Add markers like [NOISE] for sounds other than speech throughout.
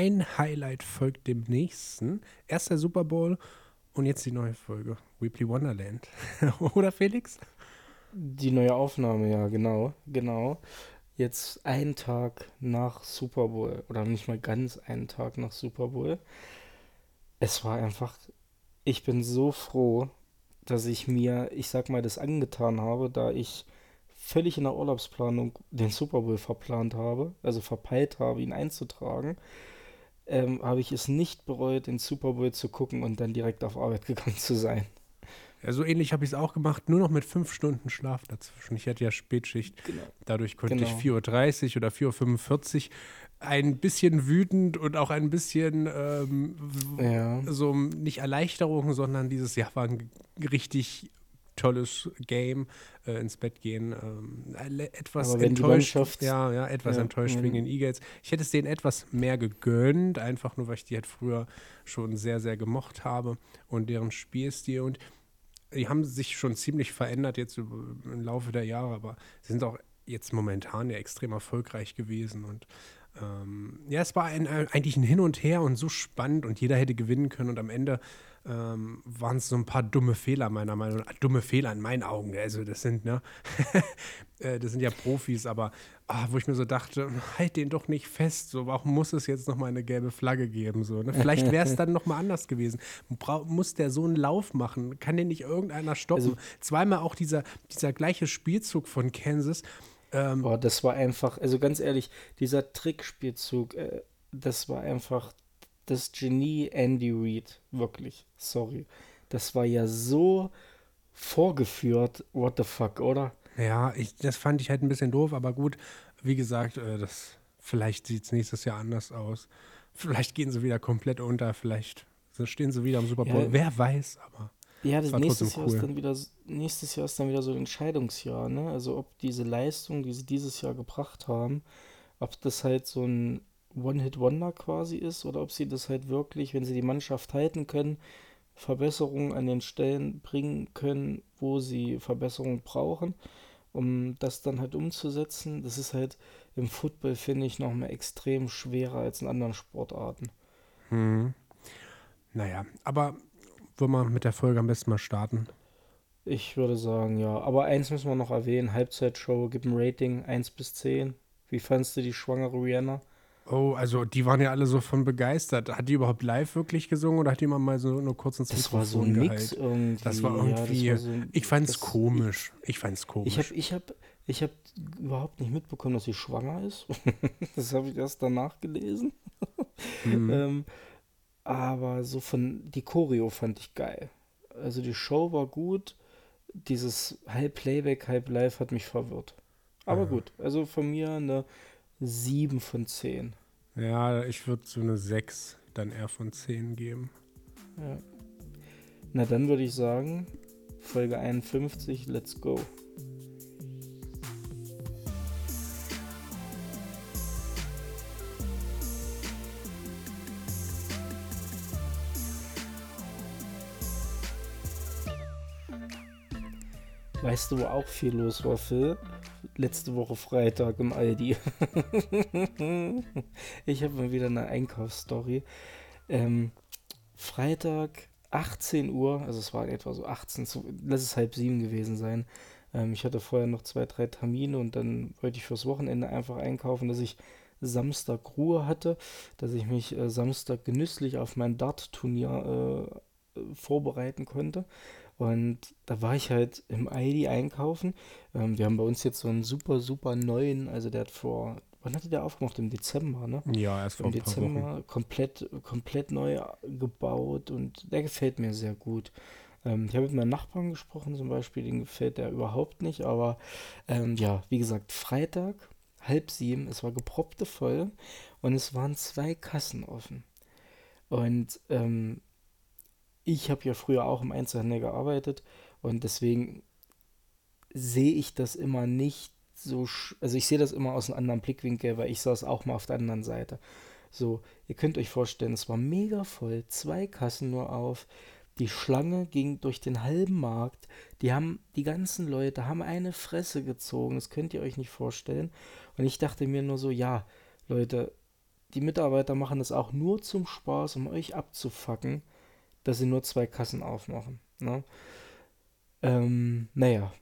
ein Highlight folgt dem nächsten. Erst der Super Bowl und jetzt die neue Folge. Weebly Wonderland. [LAUGHS] Oder Felix? Die neue Aufnahme, ja, genau, genau. Jetzt einen Tag nach Super Bowl oder nicht mal ganz einen Tag nach Super Bowl. Es war einfach, ich bin so froh, dass ich mir, ich sag mal, das angetan habe, da ich völlig in der Urlaubsplanung den Super Bowl verplant habe, also verpeilt habe, ihn einzutragen, ähm, habe ich es nicht bereut, den Super Bowl zu gucken und dann direkt auf Arbeit [LAUGHS] gegangen zu sein. Ja, so ähnlich habe ich es auch gemacht, nur noch mit fünf Stunden Schlaf dazwischen. Ich hatte ja Spätschicht. Genau. Dadurch konnte genau. ich 4.30 Uhr oder 4.45 Uhr ein bisschen wütend und auch ein bisschen ähm, ja. so nicht Erleichterung, sondern dieses, ja, war ein richtig tolles Game äh, ins Bett gehen. Ähm, etwas enttäuscht. Ja, ja, etwas ja, enttäuscht wegen den Eagles. Ich hätte es denen etwas mehr gegönnt, einfach nur, weil ich die halt früher schon sehr, sehr gemocht habe und deren Spielstil. Und die haben sich schon ziemlich verändert jetzt im Laufe der Jahre, aber sie sind auch jetzt momentan ja extrem erfolgreich gewesen und ähm, ja, es war ein, eigentlich ein Hin und Her und so spannend und jeder hätte gewinnen können und am Ende ähm, waren es so ein paar dumme Fehler meiner Meinung nach. Dumme Fehler in meinen Augen. Also das sind, ne, [LAUGHS] äh, das sind ja Profis, aber ah, wo ich mir so dachte, halt den doch nicht fest. So, warum muss es jetzt nochmal eine gelbe Flagge geben? So, ne? Vielleicht [LAUGHS] wäre es dann nochmal anders gewesen. Bra muss der so einen Lauf machen? Kann den nicht irgendeiner stoppen? Also, Zweimal auch dieser, dieser gleiche Spielzug von Kansas. Ähm, Boah, das war einfach, also ganz ehrlich, dieser Trickspielzug, äh, das war einfach das Genie Andy Reid, wirklich, sorry. Das war ja so vorgeführt, what the fuck, oder? Ja, ich, das fand ich halt ein bisschen doof, aber gut, wie gesagt, äh, das, vielleicht sieht es nächstes Jahr anders aus. Vielleicht gehen sie wieder komplett unter, vielleicht stehen sie wieder am Super Bowl. Ja, Wer weiß, aber. Ja, das nächstes Jahr, ist dann wieder, nächstes Jahr ist dann wieder so ein Entscheidungsjahr, ne? Also ob diese Leistung, die sie dieses Jahr gebracht haben, ob das halt so ein One-Hit-Wonder quasi ist oder ob sie das halt wirklich, wenn sie die Mannschaft halten können, Verbesserungen an den Stellen bringen können, wo sie Verbesserungen brauchen, um das dann halt umzusetzen. Das ist halt im Football, finde ich, nochmal extrem schwerer als in anderen Sportarten. Hm. Naja, aber wollen wir mit der Folge am besten mal starten? Ich würde sagen, ja. Aber eins müssen wir noch erwähnen: Halbzeitshow, gib ein Rating 1 bis 10. Wie fandest du die schwangere Rihanna? Oh, also die waren ja alle so von begeistert. Hat die überhaupt live wirklich gesungen oder hat die mal so nur kurz ins das war so ein Mix irgendwie. Das war irgendwie. Ja, das war so ich fand's komisch. Ich fand's komisch. Ich habe ich hab, ich hab überhaupt nicht mitbekommen, dass sie schwanger ist. [LAUGHS] das habe ich erst danach gelesen. Mhm. [LAUGHS] ähm, aber so von die Choreo fand ich geil. Also die Show war gut. Dieses halb Playback, halb Live hat mich verwirrt. Aber ja. gut, also von mir eine 7 von 10. Ja, ich würde so eine 6 dann eher von 10 geben. Ja. Na, dann würde ich sagen, Folge 51, let's go. Weißt du, wo auch viel los war, Phil? Letzte Woche Freitag im Aldi. [LAUGHS] ich habe mal wieder eine Einkaufsstory. Ähm, Freitag 18 Uhr, also es war etwa so 18, lass es halb sieben gewesen sein. Ähm, ich hatte vorher noch zwei, drei Termine und dann wollte ich fürs Wochenende einfach einkaufen, dass ich Samstag Ruhe hatte, dass ich mich äh, Samstag genüsslich auf mein Dart-Turnier äh, vorbereiten konnte. Und da war ich halt im Aldi einkaufen. Ähm, wir haben bei uns jetzt so einen super, super neuen, also der hat vor, wann hatte der aufgemacht? Im Dezember, ne? Ja, erst vor Im Dezember komplett, komplett neu gebaut und der gefällt mir sehr gut. Ähm, ich habe mit meinem Nachbarn gesprochen zum Beispiel, den gefällt der überhaupt nicht, aber ähm, ja, wie gesagt, Freitag, halb sieben, es war geproppte voll und es waren zwei Kassen offen. Und ähm, ich habe ja früher auch im Einzelhandel gearbeitet und deswegen sehe ich das immer nicht so, also ich sehe das immer aus einem anderen Blickwinkel, weil ich saß auch mal auf der anderen Seite. So, ihr könnt euch vorstellen, es war mega voll, zwei Kassen nur auf, die Schlange ging durch den halben Markt, die haben, die ganzen Leute haben eine Fresse gezogen, das könnt ihr euch nicht vorstellen. Und ich dachte mir nur so, ja, Leute, die Mitarbeiter machen das auch nur zum Spaß, um euch abzufacken, dass sie nur zwei Kassen aufmachen. Ne? Ähm, naja,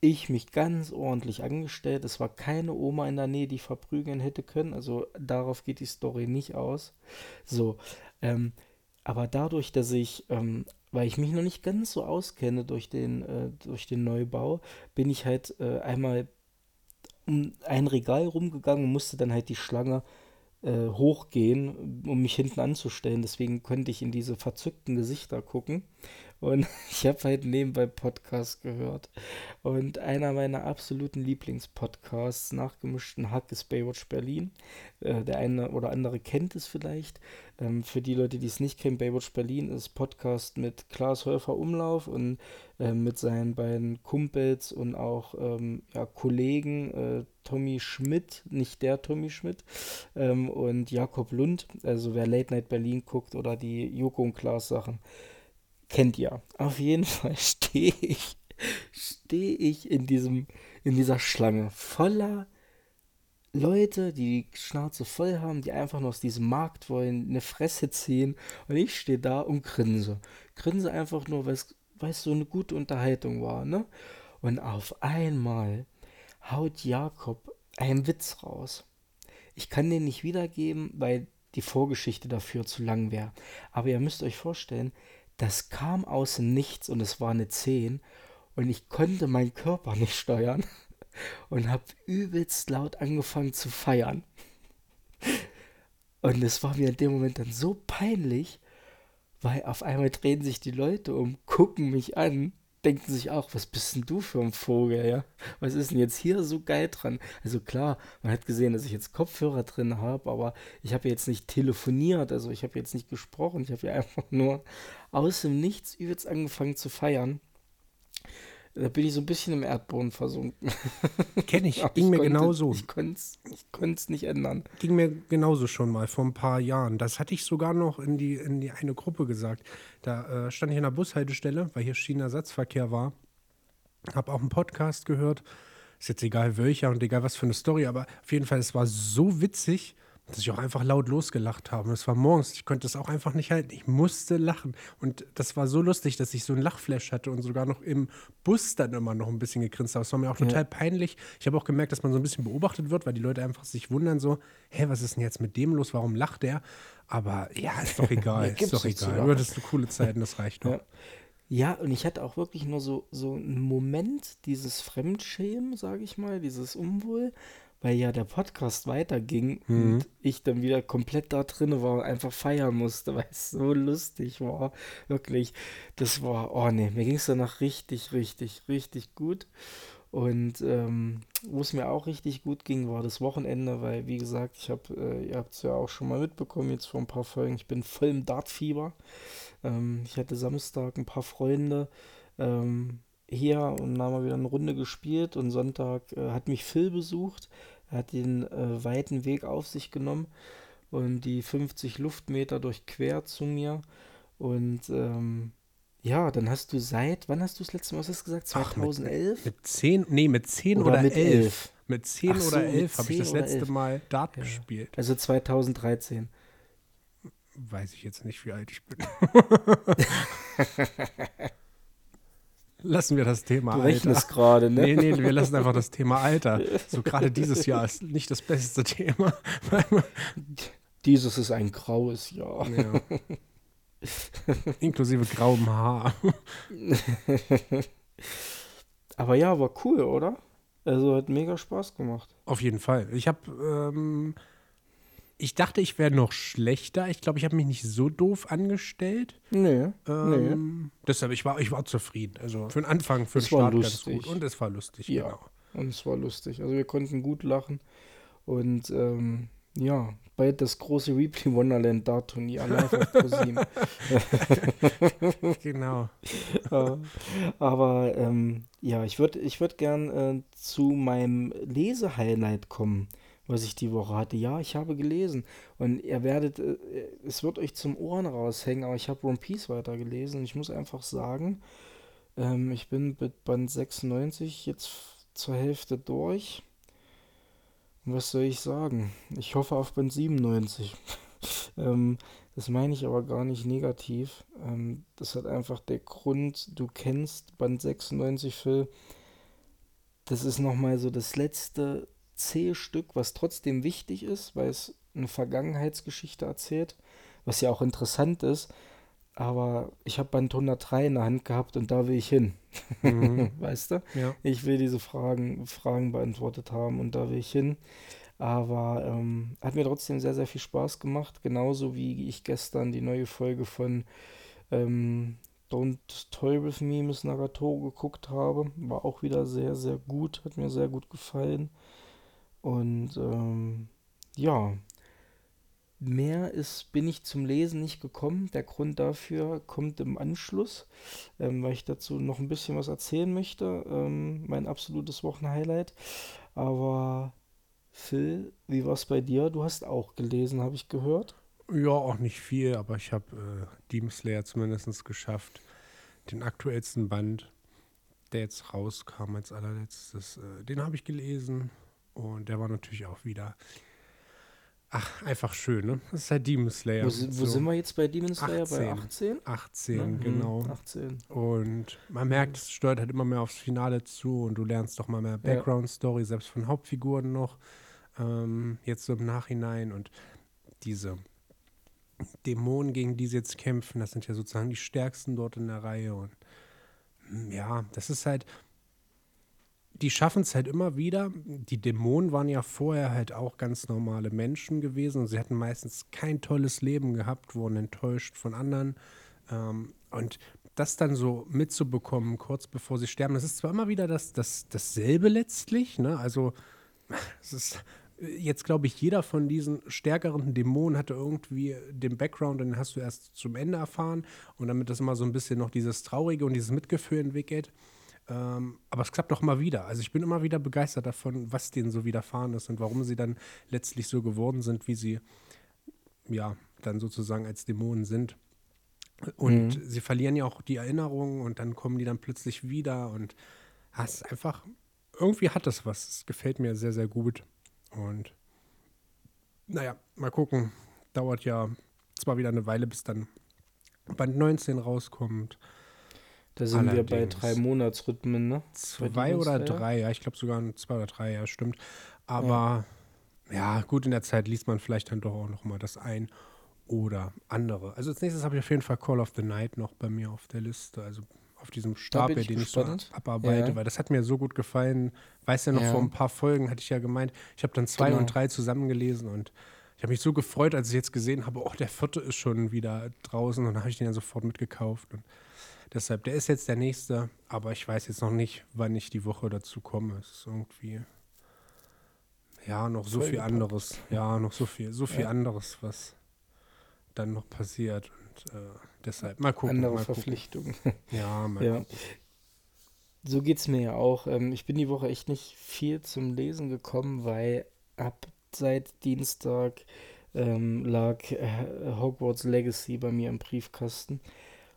ich mich ganz ordentlich angestellt. Es war keine Oma in der Nähe, die verprügeln hätte können. Also darauf geht die Story nicht aus. So, ähm, aber dadurch, dass ich, ähm, weil ich mich noch nicht ganz so auskenne durch den, äh, durch den Neubau, bin ich halt äh, einmal um ein Regal rumgegangen und musste dann halt die Schlange äh, hochgehen, um mich hinten anzustellen. Deswegen konnte ich in diese verzückten Gesichter gucken. Und [LAUGHS] ich habe halt nebenbei Podcast gehört. Und einer meiner absoluten Lieblingspodcasts nach gemischten Hack ist Baywatch Berlin. Äh, der eine oder andere kennt es vielleicht. Ähm, für die Leute, die es nicht kennen, Baywatch Berlin ist Podcast mit Klaas Häufer Umlauf und äh, mit seinen beiden Kumpels und auch ähm, ja, Kollegen äh, Tommy Schmidt, nicht der Tommy Schmidt, ähm, und Jakob Lund. Also wer Late Night Berlin guckt oder die Joko und Klaas Sachen kennt ihr. Auf jeden Fall stehe ich, stehe ich in diesem, in dieser Schlange voller Leute, die die Schnauze voll haben, die einfach nur aus diesem Markt wollen, eine Fresse ziehen. Und ich stehe da und grinse. Grinse einfach nur, weil es so eine gute Unterhaltung war, ne? Und auf einmal haut Jakob einen Witz raus. Ich kann den nicht wiedergeben, weil die Vorgeschichte dafür zu lang wäre. Aber ihr müsst euch vorstellen, das kam aus Nichts und es war eine 10 und ich konnte meinen Körper nicht steuern [LAUGHS] und habe übelst laut angefangen zu feiern. Und es war mir in dem Moment dann so peinlich, weil auf einmal drehen sich die Leute um, gucken mich an, denken sich auch, was bist denn du für ein Vogel, ja? Was ist denn jetzt hier so geil dran? Also klar, man hat gesehen, dass ich jetzt Kopfhörer drin habe, aber ich habe jetzt nicht telefoniert, also ich habe jetzt nicht gesprochen, ich habe ja [LAUGHS] einfach nur aus dem Nichts übelst angefangen zu feiern. Da bin ich so ein bisschen im Erdboden versunken. [LAUGHS] Kenne ich, [LAUGHS] ging ich mir konnte, genauso. Ich konnte es nicht ändern. Ging mir genauso schon mal vor ein paar Jahren. Das hatte ich sogar noch in die, in die eine Gruppe gesagt. Da äh, stand ich in der Bushaltestelle, weil hier Schienenersatzverkehr war. Habe auch einen Podcast gehört. Ist jetzt egal welcher und egal was für eine Story, aber auf jeden Fall, es war so witzig dass ich auch einfach laut losgelacht habe. Es war morgens, ich konnte das auch einfach nicht halten. Ich musste lachen. Und das war so lustig, dass ich so einen Lachflash hatte und sogar noch im Bus dann immer noch ein bisschen gegrinst habe. Es war mir auch total ja. peinlich. Ich habe auch gemerkt, dass man so ein bisschen beobachtet wird, weil die Leute einfach sich wundern so, hä, was ist denn jetzt mit dem los? Warum lacht der? Aber ja, ist doch [LAUGHS] egal. ist doch egal. Du hattest eine coole Zeiten, das reicht doch. Ja. Ja, und ich hatte auch wirklich nur so, so einen Moment dieses Fremdschämen, sage ich mal, dieses Unwohl weil ja der Podcast weiterging mhm. und ich dann wieder komplett da drin war und einfach feiern musste, [LAUGHS] weil es so lustig war. Wirklich, das war, oh ne, mir ging es danach richtig, richtig, richtig gut. Und ähm, wo es mir auch richtig gut ging, war das Wochenende, weil, wie gesagt, ich habe, äh, ihr habt es ja auch schon mal mitbekommen, jetzt vor ein paar Folgen, ich bin voll im Dartfieber. Ähm, ich hatte Samstag ein paar Freunde, ähm, hier und haben wir wieder eine Runde gespielt und Sonntag äh, hat mich Phil besucht. Er hat den äh, weiten Weg auf sich genommen und die 50 Luftmeter durchquert zu mir. Und ähm, ja, dann hast du seit, wann hast du das letzte Mal, was hast du gesagt? 2011? Ach, mit, mit 10, nee, mit 10 oder, oder mit 11. 11. Mit 10 so, oder 11 habe ich das letzte 11. Mal Dart ja. gespielt. Also 2013. Weiß ich jetzt nicht, wie alt ich bin. [LAUGHS] [LAUGHS] lassen wir das Thema du Alter. gerade, ne? Nee, nee, wir lassen einfach das Thema Alter. So gerade dieses Jahr ist nicht das beste Thema. [LAUGHS] dieses ist ein graues Jahr. Ja. Inklusive grauem Haar. [LAUGHS] Aber ja, war cool, oder? Also hat mega Spaß gemacht. Auf jeden Fall. Ich habe ähm, ich dachte, ich wäre noch schlechter. Ich glaube, ich habe mich nicht so doof angestellt. Nee. Ähm, nee. Deshalb, ich war, ich war zufrieden. Also für den Anfang, für den Start ganz gut. Und es war lustig, ja. genau. Und es war lustig. Also wir konnten gut lachen. Und ähm, ja, bald das große Replay Wonderland Dart Turnier live auf ProSieben. [LAUGHS] genau. [LAUGHS] aber ähm, ja, ich würde ich würd gern äh, zu meinem Lese-Highlight kommen was ich die Woche hatte. Ja, ich habe gelesen. Und ihr werdet, äh, es wird euch zum Ohren raushängen, aber ich habe One Piece weitergelesen. Und ich muss einfach sagen, ähm, ich bin mit Band 96 jetzt zur Hälfte durch. Was soll ich sagen? Ich hoffe auf Band 97. [LAUGHS] ähm, das meine ich aber gar nicht negativ. Ähm, das hat einfach der Grund, du kennst Band 96 Phil. Das ist nochmal so das letzte C-Stück, was trotzdem wichtig ist, weil es eine Vergangenheitsgeschichte erzählt, was ja auch interessant ist. Aber ich habe Band 103 in der Hand gehabt und da will ich hin. Mhm. [LAUGHS] weißt du? Ja. Ich will diese Fragen, Fragen beantwortet haben und da will ich hin. Aber ähm, hat mir trotzdem sehr, sehr viel Spaß gemacht. Genauso wie ich gestern die neue Folge von ähm, Don't Toy With Me Miss Nagato geguckt habe. War auch wieder sehr, sehr gut. Hat mir sehr gut gefallen. Und ähm, ja, mehr ist, bin ich zum Lesen nicht gekommen. Der Grund dafür kommt im Anschluss, ähm, weil ich dazu noch ein bisschen was erzählen möchte. Ähm, mein absolutes Wochenhighlight. Aber Phil, wie war es bei dir? Du hast auch gelesen, habe ich gehört. Ja, auch nicht viel, aber ich habe äh, Demon Slayer zumindest geschafft. Den aktuellsten Band, der jetzt rauskam als allerletztes, äh, den habe ich gelesen. Und der war natürlich auch wieder Ach, einfach schön, ne? Das ist halt Demon Slayer. Wo, wo so. sind wir jetzt bei Demon Slayer? 18. Bei 18? 18, ja, genau. 18. Und man merkt, es steuert halt immer mehr aufs Finale zu und du lernst doch mal mehr Background-Story, selbst von Hauptfiguren noch. Ähm, jetzt so im Nachhinein und diese Dämonen, gegen die sie jetzt kämpfen, das sind ja sozusagen die stärksten dort in der Reihe. Und hm, ja, das ist halt, die schaffen es halt immer wieder. Die Dämonen waren ja vorher halt auch ganz normale Menschen gewesen und sie hatten meistens kein tolles Leben gehabt, wurden enttäuscht von anderen. Ähm, und das dann so mitzubekommen, kurz bevor sie sterben, das ist zwar immer wieder das, das, dasselbe letztlich, ne? Also, [LAUGHS] es ist jetzt, glaube ich, jeder von diesen stärkeren Dämonen hatte irgendwie den Background, den hast du erst zum Ende erfahren. Und damit das immer so ein bisschen noch dieses Traurige und dieses Mitgefühl entwickelt. Ähm, aber es klappt doch immer wieder. Also ich bin immer wieder begeistert davon, was denen so widerfahren ist und warum sie dann letztlich so geworden sind, wie sie ja dann sozusagen als Dämonen sind. Und mhm. sie verlieren ja auch die Erinnerungen und dann kommen die dann plötzlich wieder und ah, es ist einfach, irgendwie hat das was. Es gefällt mir sehr, sehr gut. Und naja, mal gucken. Dauert ja zwar wieder eine Weile, bis dann Band 19 rauskommt. Da sind Allerdings. wir bei drei Monatsrhythmen, ne? Zwei oder drei, ja, ich glaube sogar zwei oder drei, ja, stimmt. Aber ja. ja. gut, in der Zeit liest man vielleicht dann doch auch noch mal das ein oder andere. Also als nächstes habe ich auf jeden Fall Call of the Night noch bei mir auf der Liste, also auf diesem Stapel, den gespannt. ich so abarbeite, ja. weil das hat mir so gut gefallen. Weißt du ja noch, ja. vor ein paar Folgen hatte ich ja gemeint, ich habe dann zwei genau. und drei zusammengelesen und ich habe mich so gefreut, als ich jetzt gesehen habe, oh, der vierte ist schon wieder draußen und dann habe ich den ja sofort mitgekauft und Deshalb, der ist jetzt der nächste, aber ich weiß jetzt noch nicht, wann ich die Woche dazu komme. Es ist irgendwie, ja, noch so viel anderes. Ja, noch so viel, so viel ja. anderes, was dann noch passiert. Und äh, deshalb, mal gucken. Andere mal Verpflichtungen. [LAUGHS] Ja, mal ja. gucken. So geht es mir ja auch. Ähm, ich bin die Woche echt nicht viel zum Lesen gekommen, weil ab seit Dienstag ähm, lag äh, Hogwarts Legacy bei mir im Briefkasten.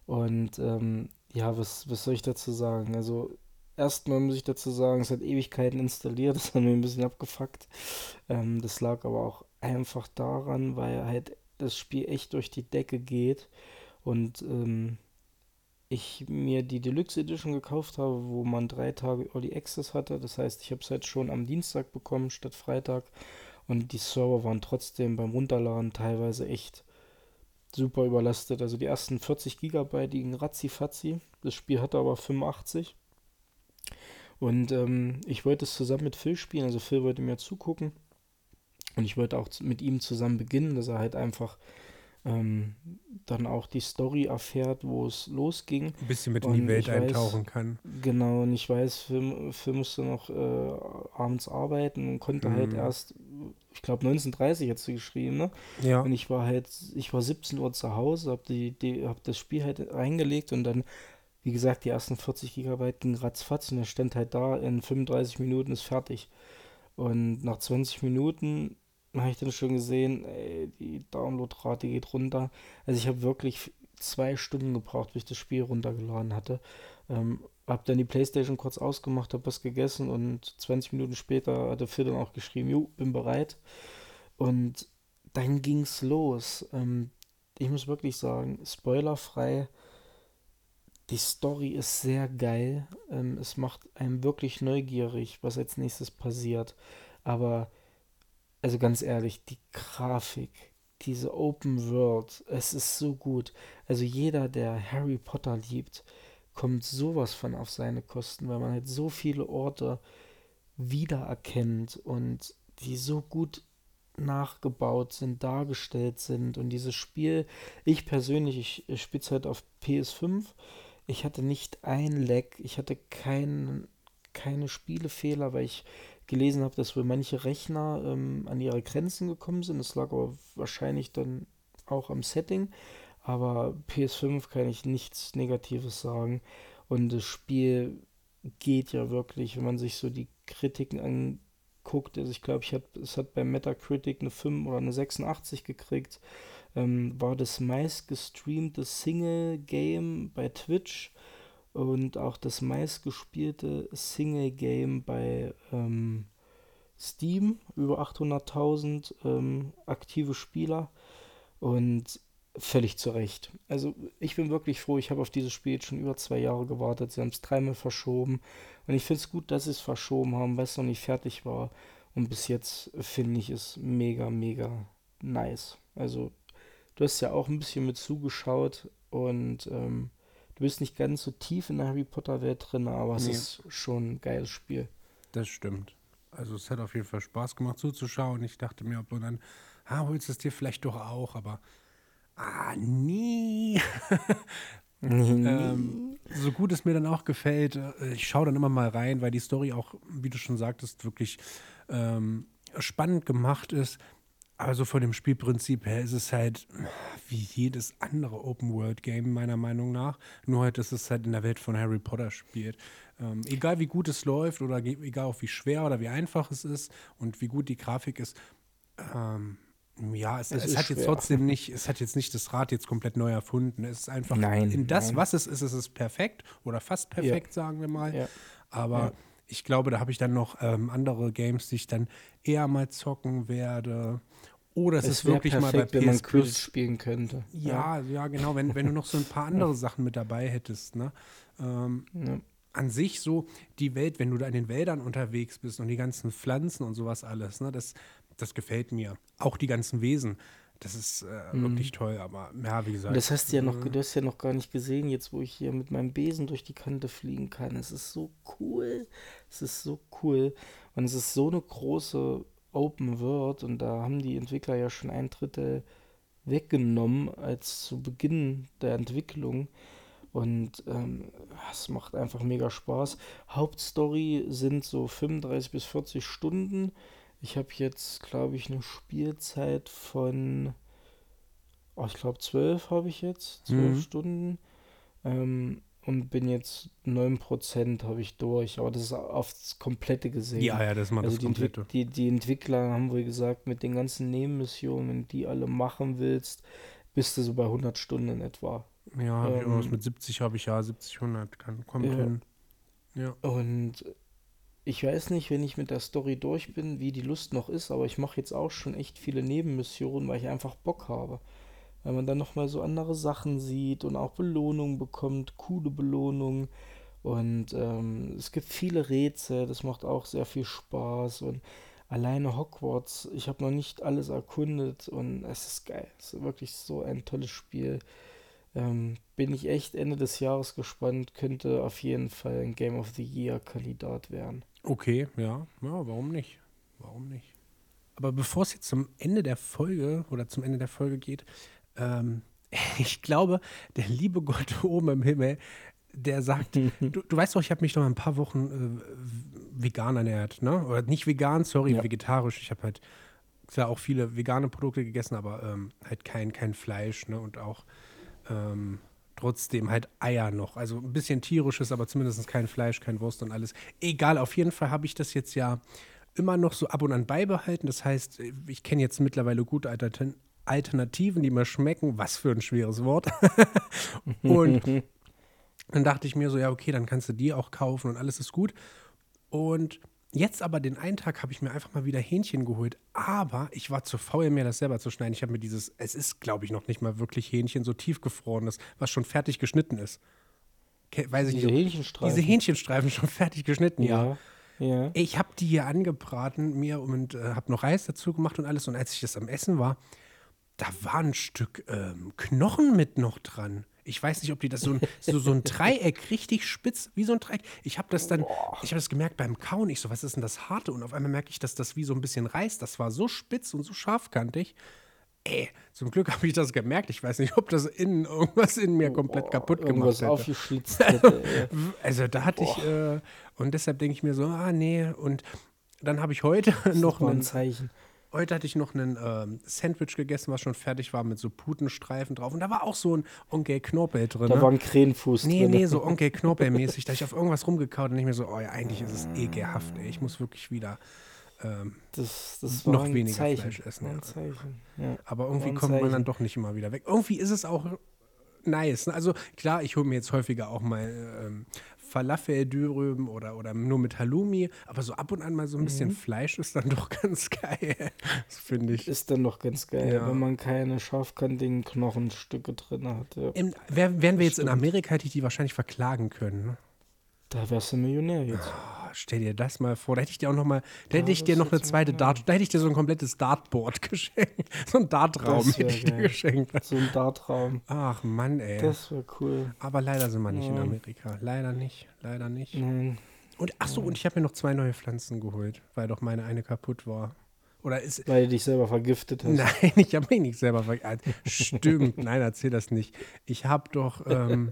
Und ähm, ja, was, was soll ich dazu sagen? Also, erstmal muss ich dazu sagen, es hat Ewigkeiten installiert, [LAUGHS] das hat mir ein bisschen abgefuckt. Ähm, das lag aber auch einfach daran, weil halt das Spiel echt durch die Decke geht und ähm, ich mir die Deluxe Edition gekauft habe, wo man drei Tage Early Access hatte. Das heißt, ich habe es halt schon am Dienstag bekommen statt Freitag und die Server waren trotzdem beim Runterladen teilweise echt super überlastet. Also die ersten 40 Gigabyte liegen ratzi-fatzi. Das Spiel hatte aber 85. Und ähm, ich wollte es zusammen mit Phil spielen. Also Phil wollte mir zugucken. Und ich wollte auch mit ihm zusammen beginnen, dass er halt einfach ähm, dann auch die Story erfährt, wo es losging. Ein bisschen mit in die Welt eintauchen kann. Genau, und ich weiß, Phil, Phil musste noch äh, abends arbeiten und konnte halt mhm. halt erst, ich glaube 1930 hat sie geschrieben, ne? Ja. Und ich war halt, ich war 17 Uhr zu Hause, hab, die, die, hab das Spiel halt reingelegt und dann, wie gesagt, die ersten 40 Gigabyte ging ratzfatz und er stand halt da, in 35 Minuten ist fertig. Und nach 20 Minuten habe ich dann schon gesehen, ey, die Downloadrate geht runter. Also ich habe wirklich zwei Stunden gebraucht, bis ich das Spiel runtergeladen hatte. Ähm, hab dann die Playstation kurz ausgemacht, hab was gegessen und 20 Minuten später hatte Phil dann auch geschrieben, jo, bin bereit. Und dann ging's los. Ähm, ich muss wirklich sagen, spoilerfrei, die Story ist sehr geil. Ähm, es macht einem wirklich neugierig, was als nächstes passiert. Aber, also ganz ehrlich, die Grafik, diese Open World, es ist so gut. Also jeder, der Harry Potter liebt, kommt sowas von auf seine Kosten, weil man halt so viele Orte wiedererkennt und die so gut nachgebaut sind, dargestellt sind und dieses Spiel, ich persönlich, ich spiele es halt auf PS5, ich hatte nicht ein Lag, ich hatte kein, keine Spielefehler, weil ich gelesen habe, dass wohl manche Rechner ähm, an ihre Grenzen gekommen sind. Das lag aber wahrscheinlich dann auch am Setting. Aber PS5 kann ich nichts Negatives sagen. Und das Spiel geht ja wirklich, wenn man sich so die Kritiken anguckt. Also ich glaube, ich hab, es hat bei Metacritic eine 5 oder eine 86 gekriegt. Ähm, war das meist gestreamte Single-Game bei Twitch und auch das meistgespielte Single-Game bei ähm, Steam. Über 800.000 ähm, aktive Spieler. Und völlig zu Recht. Also ich bin wirklich froh, ich habe auf dieses Spiel jetzt schon über zwei Jahre gewartet. Sie haben es dreimal verschoben. Und ich finde es gut, dass sie es verschoben haben, weil es noch nicht fertig war. Und bis jetzt finde ich es mega, mega nice. Also du hast ja auch ein bisschen mit zugeschaut und ähm, du bist nicht ganz so tief in der Harry Potter Welt drin, aber es nee. ist schon ein geiles Spiel. Das stimmt. Also es hat auf jeden Fall Spaß gemacht zuzuschauen. Ich dachte mir, ob du dann, ah, holst es dir vielleicht doch auch, aber ah, nie. [LAUGHS] ähm, so gut es mir dann auch gefällt, äh, ich schaue dann immer mal rein, weil die Story auch, wie du schon sagtest, wirklich ähm, spannend gemacht ist. Aber so von dem Spielprinzip her ist es halt wie jedes andere Open-World-Game, meiner Meinung nach. Nur halt, dass es halt in der Welt von Harry Potter spielt. Ähm, egal wie gut es läuft oder egal auch wie schwer oder wie einfach es ist und wie gut die Grafik ist, ähm, ja, es, es, es hat schwer. jetzt trotzdem nicht, es hat jetzt nicht das Rad jetzt komplett neu erfunden. Es ist einfach nein, in das, nein. was es ist, ist es perfekt oder fast perfekt, ja. sagen wir mal. Ja. Aber ja. Ich glaube, da habe ich dann noch ähm, andere Games, die ich dann eher mal zocken werde. Oder es, es ist wirklich perfekt, mal bei PS wenn man Quiz spielen könnte. Ja, ja, genau, wenn, wenn du noch so ein paar andere [LAUGHS] Sachen mit dabei hättest, ne? Ähm, an sich so die Welt, wenn du da in den Wäldern unterwegs bist und die ganzen Pflanzen und sowas alles, ne, das, das gefällt mir. Auch die ganzen Wesen. Das ist äh, mhm. wirklich toll, aber ja, wie gesagt. Das hast du ja noch, äh, du hast ja noch gar nicht gesehen, jetzt wo ich hier mit meinem Besen durch die Kante fliegen kann. Es ist so cool. Es ist so cool. Und es ist so eine große Open World und da haben die Entwickler ja schon ein Drittel weggenommen als zu Beginn der Entwicklung. Und ähm, es macht einfach mega Spaß. Hauptstory sind so 35 bis 40 Stunden. Ich habe jetzt, glaube ich, eine Spielzeit von, oh, ich glaube, zwölf habe ich jetzt, zwölf mhm. Stunden. Ähm, und bin jetzt 9% habe ich durch, aber das ist aufs Komplette gesehen. Ja, ja, das ist mal also das die, Komplette. Die, die Entwickler haben wohl gesagt, mit den ganzen Nebenmissionen, die alle machen willst, bist du so bei 100 Stunden in etwa. Ja, ähm, mit 70 habe ich ja, 70, 100, kann, kommt ja. hin. Ja. Und ich weiß nicht, wenn ich mit der Story durch bin, wie die Lust noch ist, aber ich mache jetzt auch schon echt viele Nebenmissionen, weil ich einfach Bock habe. Weil man dann nochmal so andere Sachen sieht und auch Belohnungen bekommt, coole Belohnungen. Und ähm, es gibt viele Rätsel, das macht auch sehr viel Spaß. Und alleine Hogwarts, ich habe noch nicht alles erkundet und es ist geil. Es ist wirklich so ein tolles Spiel. Ähm, bin ich echt Ende des Jahres gespannt, könnte auf jeden Fall ein Game of the Year Kandidat werden. Okay, ja, ja, warum nicht? Warum nicht? Aber bevor es jetzt zum Ende der Folge oder zum Ende der Folge geht, ähm, [LAUGHS] ich glaube, der liebe Gott [LAUGHS] oben im Himmel, der sagt, [LAUGHS] du, du, weißt doch, ich habe mich noch ein paar Wochen äh, vegan ernährt, ne? Oder nicht vegan, sorry, ja. vegetarisch. Ich habe halt klar auch viele vegane Produkte gegessen, aber ähm, halt kein, kein Fleisch, ne? Und auch ähm, trotzdem halt Eier noch. Also ein bisschen tierisches, aber zumindest kein Fleisch, kein Wurst und alles. Egal, auf jeden Fall habe ich das jetzt ja immer noch so ab und an beibehalten. Das heißt, ich kenne jetzt mittlerweile gute Alternativen, die mir schmecken. Was für ein schweres Wort. [LAUGHS] und Dann dachte ich mir so, ja, okay, dann kannst du die auch kaufen und alles ist gut. Und Jetzt aber den einen Tag habe ich mir einfach mal wieder Hähnchen geholt. Aber ich war zu faul, mir das selber zu schneiden. Ich habe mir dieses, es ist, glaube ich, noch nicht mal wirklich Hähnchen, so tiefgefrorenes, was schon fertig geschnitten ist. Weiß ich diese nicht. Hähnchenstreifen. Diese Hähnchenstreifen schon fertig geschnitten, ja. ja. ja. Ich habe die hier angebraten mir und äh, habe noch Reis dazu gemacht und alles. Und als ich das am Essen war, da war ein Stück ähm, Knochen mit noch dran. Ich weiß nicht, ob die das so ein, so, so ein Dreieck richtig spitz, wie so ein Dreieck. Ich habe das dann, Boah. ich habe das gemerkt beim Kauen. Ich so, was ist denn das Harte? Und auf einmal merke ich, dass das wie so ein bisschen reißt. Das war so spitz und so scharfkantig. Ey, zum Glück [LAUGHS] habe ich das gemerkt. Ich weiß nicht, ob das innen irgendwas in mir komplett Boah, kaputt gemacht hätte. aufgeschlitzt hätte. [LAUGHS] also da hatte Boah. ich, äh, und deshalb denke ich mir so, ah nee. Und dann habe ich heute [LAUGHS] noch ein Zeichen. Heute hatte ich noch ein ähm, Sandwich gegessen, was schon fertig war mit so Putenstreifen drauf. Und da war auch so ein Onkel Knorpel drin. Da war ein Krähenfuß nee, drin. Nee, nee, so [LAUGHS] Onkel Knorpel-mäßig. da ich auf irgendwas rumgekaut und ich mir so, oh ja, eigentlich ist es ekelhaft, ey. Ich muss wirklich wieder ähm, das, das noch weniger Zeichen. Fleisch essen. Ja. Ja. Aber irgendwie kommt man dann doch nicht immer wieder weg. Irgendwie ist es auch nice. Ne? Also klar, ich hole mir jetzt häufiger auch mal ähm, Falafel-Dürüm oder, oder nur mit Halloumi, aber so ab und an mal so ein bisschen mhm. Fleisch ist dann [LAUGHS] doch ganz geil. Das finde ich. Ist dann doch ganz geil, ja. wenn man keine scharfkantigen Knochenstücke drin hat. Ja. Im, wär, wären wir jetzt in Amerika, hätte ich die wahrscheinlich verklagen können. Ne? Da wärst du Millionär jetzt. Oh, stell dir das mal vor. Da hätte ich dir auch noch mal, da hätte ich dir noch eine zweite Dart, da hätte ich dir so ein komplettes Dartboard [LAUGHS] geschenkt. So ein Dartraum hätte ich dir geschenkt. So ein Dartraum. Ach Mann, ey. Das wäre cool. Aber leider sind wir nicht ja. in Amerika. Leider nicht. Leider nicht. Nein. Und ach so, und ich habe mir noch zwei neue Pflanzen geholt, weil doch meine eine kaputt war. Oder ist, Weil du dich selber vergiftet hast. Nein, [LAUGHS] ich habe mich nicht selber vergiftet. Stimmt, nein, erzähl das nicht. Ich habe doch ähm,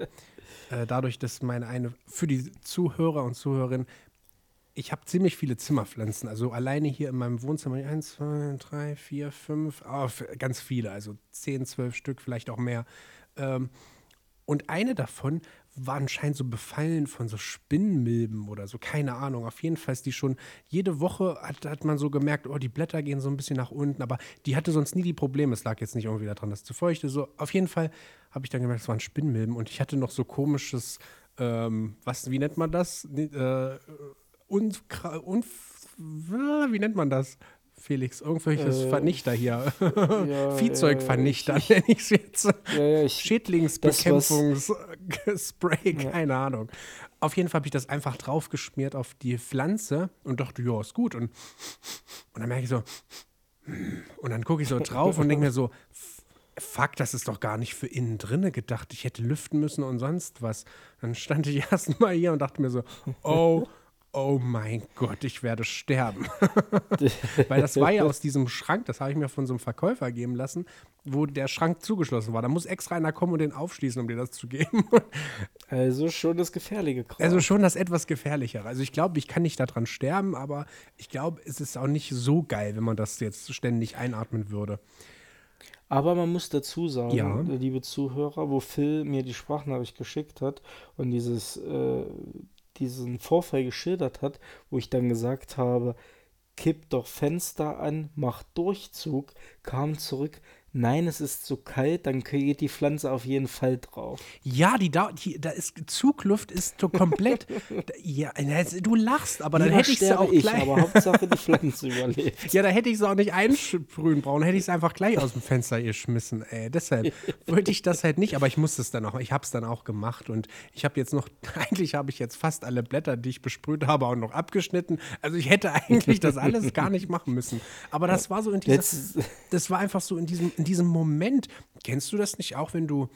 äh, dadurch, dass meine eine, für die Zuhörer und Zuhörerinnen, ich habe ziemlich viele Zimmerpflanzen. Also alleine hier in meinem Wohnzimmer, eins, zwei, drei, vier, fünf, oh, ganz viele, also zehn, zwölf Stück, vielleicht auch mehr. Ähm, und eine davon war anscheinend so befallen von so Spinnmilben oder so, keine Ahnung. Auf jeden Fall ist die schon, jede Woche hat, hat man so gemerkt, oh, die Blätter gehen so ein bisschen nach unten, aber die hatte sonst nie die Probleme. Es lag jetzt nicht irgendwie daran, dass es zu feucht ist. So, auf jeden Fall habe ich dann gemerkt, es waren Spinnmilben und ich hatte noch so komisches, ähm, was, wie nennt man das? Äh, und, und, wie nennt man das? Felix, irgendwelches äh, Vernichter hier. Ja, [LAUGHS] Viehzeugvernichter ja, nenne ich es jetzt. Ja, Schädlingsbekämpfungsspray, keine Ahnung. Auf jeden Fall habe ich das einfach draufgeschmiert auf die Pflanze und dachte, ja, ist gut. Und, und dann merke ich so, und dann gucke ich so drauf und denke mir so, fuck, das ist doch gar nicht für innen drinne gedacht. Ich hätte lüften müssen und sonst was. Dann stand ich [LAUGHS] erstmal hier und dachte mir so, oh oh mein Gott, ich werde sterben. [LAUGHS] [LAUGHS] Weil das war ja aus diesem Schrank, das habe ich mir von so einem Verkäufer geben lassen, wo der Schrank zugeschlossen war. Da muss extra einer kommen und den aufschließen, um dir das zu geben. [LAUGHS] Also schon das gefährliche Kram. Also schon das etwas gefährlichere. Also ich glaube, ich kann nicht daran sterben, aber ich glaube, es ist auch nicht so geil, wenn man das jetzt ständig einatmen würde. Aber man muss dazu sagen, ja. liebe Zuhörer, wo Phil mir die Sprachnachricht geschickt hat und dieses äh, diesen Vorfall geschildert hat, wo ich dann gesagt habe, kipp doch Fenster an, mach Durchzug, kam zurück, nein, es ist zu kalt, dann geht die Pflanze auf jeden Fall drauf. Ja, die da, die, da ist Zugluft ist so komplett. [LAUGHS] ja, du lachst, aber dann Lieber hätte ich sie auch ich, gleich. aber Hauptsache die Pflanze [LAUGHS] überlebt. Ja, da hätte ich sie auch nicht einsprühen brauchen, hätte ich es einfach gleich aus dem Fenster geschmissen. Ey. Deshalb [LAUGHS] wollte ich das halt nicht, aber ich musste es dann auch. Ich habe es dann auch gemacht und ich habe jetzt noch, eigentlich habe ich jetzt fast alle Blätter, die ich besprüht habe, auch noch abgeschnitten. Also ich hätte eigentlich das alles gar nicht machen müssen. Aber das war so in dieser, das war einfach so in diesem in diesem Moment, kennst du das nicht auch, wenn du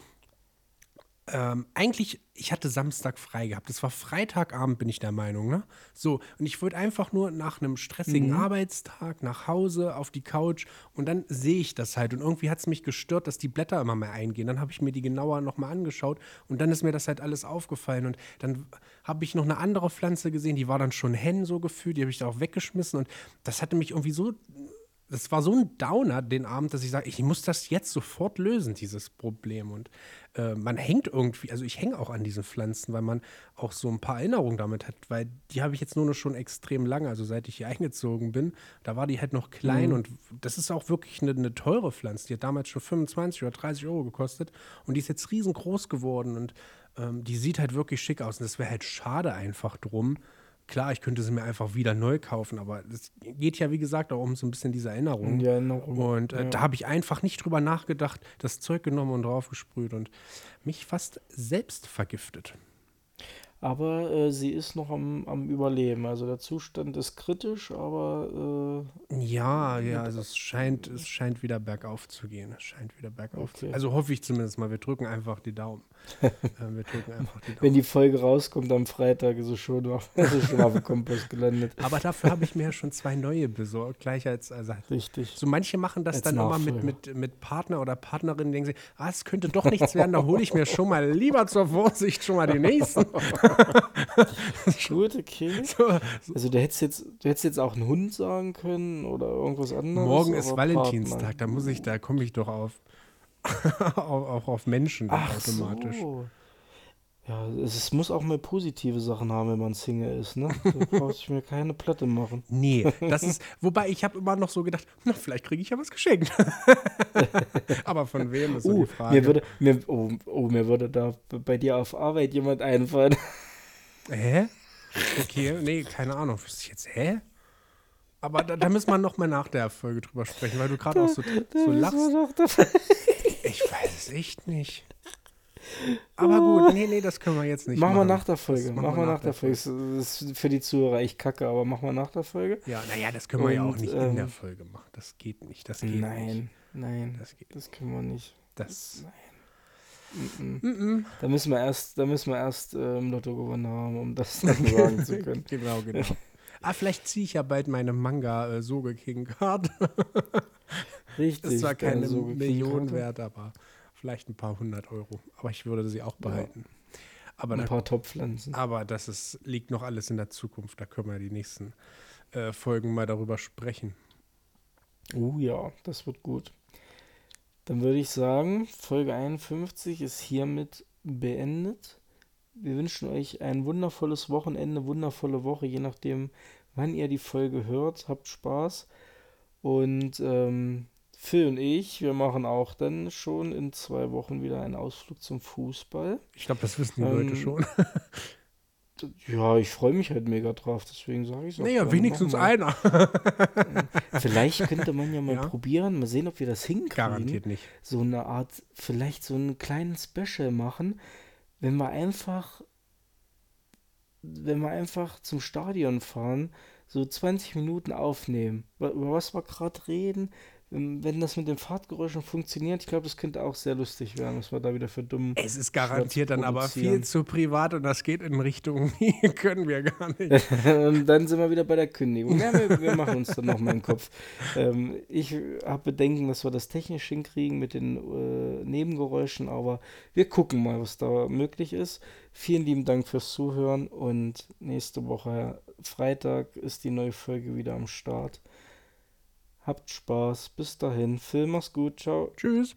ähm, eigentlich, ich hatte Samstag frei gehabt. Es war Freitagabend, bin ich der Meinung, ne? So, und ich wollte einfach nur nach einem stressigen mhm. Arbeitstag nach Hause auf die Couch und dann sehe ich das halt. Und irgendwie hat es mich gestört, dass die Blätter immer mehr eingehen. Dann habe ich mir die genauer nochmal angeschaut und dann ist mir das halt alles aufgefallen. Und dann habe ich noch eine andere Pflanze gesehen, die war dann schon hen so gefühlt, die habe ich da auch weggeschmissen und das hatte mich irgendwie so das war so ein Downer den Abend, dass ich sage, ich muss das jetzt sofort lösen, dieses Problem. Und äh, man hängt irgendwie, also ich hänge auch an diesen Pflanzen, weil man auch so ein paar Erinnerungen damit hat, weil die habe ich jetzt nur noch schon extrem lange, also seit ich hier eingezogen bin, da war die halt noch klein mhm. und das ist auch wirklich eine, eine, teure Pflanze. Die hat damals schon 25 oder 30 Euro gekostet und die ist jetzt riesengroß geworden und Ähm, die sieht halt wirklich schick aus und das wäre halt schade einfach drum. Klar, ich könnte sie mir einfach wieder neu kaufen, aber es geht ja, wie gesagt, auch um so ein bisschen diese Erinnerung. Die Erinnerung. Und äh, ja. da habe ich einfach nicht drüber nachgedacht, das Zeug genommen und draufgesprüht und mich fast selbst vergiftet. Aber äh, sie ist noch am, am Überleben. Also der Zustand ist kritisch, aber. Äh, ja, ja, also es scheint, es scheint wieder bergauf zu gehen. Es scheint wieder bergauf okay. zu gehen. Also hoffe ich zumindest mal. Wir drücken einfach die Daumen. [LAUGHS] äh, wir drücken einfach die Daumen. Wenn die Folge rauskommt am Freitag, ist es schon auf, [LAUGHS] ist schon auf dem Kompost gelandet. Aber dafür habe ich mir ja schon zwei neue besorgt. Gleich als Ersatz. Richtig. So manche machen das als dann immer mit, mit, mit Partner oder Partnerin, denken sie, ah, es könnte doch nichts werden, da hole ich mir schon mal lieber zur Vorsicht schon mal die nächsten. [LAUGHS] Gut, okay. So, so. Also du hättest, jetzt, du hättest jetzt auch einen Hund sagen können oder irgendwas anderes. Morgen ist Valentinstag, da muss ich, da komme ich doch auf. [LAUGHS] auch auf Menschen Ach automatisch. So. Ja, es, es, muss auch mal positive Sachen haben, wenn man Single ist, ne? Da [LAUGHS] brauchst ich mir keine Platte machen. Nee, das [LAUGHS] ist, wobei ich habe immer noch so gedacht, na, vielleicht kriege ich ja was geschenkt. Aber von wem ist so uh, die Frage. Mir würde, mir, oh, oh, mir würde da bei dir auf Arbeit jemand einfallen. Hä? Okay, nee, keine Ahnung. Wüsste ich jetzt, hä? Aber da, da müssen wir noch mal nach der Folge drüber sprechen, weil du gerade auch so, so lachst. Ich weiß es echt nicht. Aber gut, nee, nee, das können wir jetzt nicht machen. Machen wir nach der Folge. Machen, machen wir nach der Folge. Folge. Das ist für die Zuhörer echt kacke, aber machen wir nach der Folge. Ja, naja, das können wir Und, ja auch nicht ähm, in der Folge machen. Das geht nicht. Das geht nein, nicht. nein, das, geht das können wir nicht. Das. Nein. Mm -mm. Da müssen wir erst, da müssen wir erst ähm, Lotto gewonnen haben, um das dann [LAUGHS] sagen zu können. genau, genau. ah, vielleicht ziehe ich ja bald meine Manga äh, Soge King Card. [LAUGHS] Richtig. Ist zwar keine Million wert, aber vielleicht ein paar hundert Euro. Aber ich würde sie auch behalten. Ja. Aber ein da, paar Topfpflanzen. Aber das ist, liegt noch alles in der Zukunft. Da können wir die nächsten äh, Folgen mal darüber sprechen. Oh ja, das wird gut. Dann würde ich sagen, Folge 51 ist hiermit beendet. Wir wünschen euch ein wundervolles Wochenende, wundervolle Woche, je nachdem, wann ihr die Folge hört. Habt Spaß. Und ähm, Phil und ich, wir machen auch dann schon in zwei Wochen wieder einen Ausflug zum Fußball. Ich glaube, das wissen die ähm, Leute schon. Ja, ich freue mich halt mega drauf, deswegen sage ich es auch. Naja, wenigstens einer. [LAUGHS] vielleicht könnte man ja mal ja. probieren, mal sehen, ob wir das hinkriegen. Garantiert nicht. So eine Art, vielleicht so einen kleinen Special machen, wenn wir einfach, wenn wir einfach zum Stadion fahren, so 20 Minuten aufnehmen, über was wir gerade reden, wenn das mit den Fahrtgeräuschen funktioniert, ich glaube, das könnte auch sehr lustig werden, was wir da wieder für dumm. Es ist garantiert dann aber viel zu privat und das geht in Richtung, [LAUGHS] die können wir gar nicht. [LAUGHS] dann sind wir wieder bei der Kündigung. Ja, wir, wir machen uns dann nochmal im Kopf. Ähm, ich habe Bedenken, dass wir das technisch hinkriegen mit den äh, Nebengeräuschen, aber wir gucken mal, was da möglich ist. Vielen lieben Dank fürs Zuhören und nächste Woche Freitag ist die neue Folge wieder am Start. Habt Spaß. Bis dahin. Film, mach's gut. Ciao. Tschüss.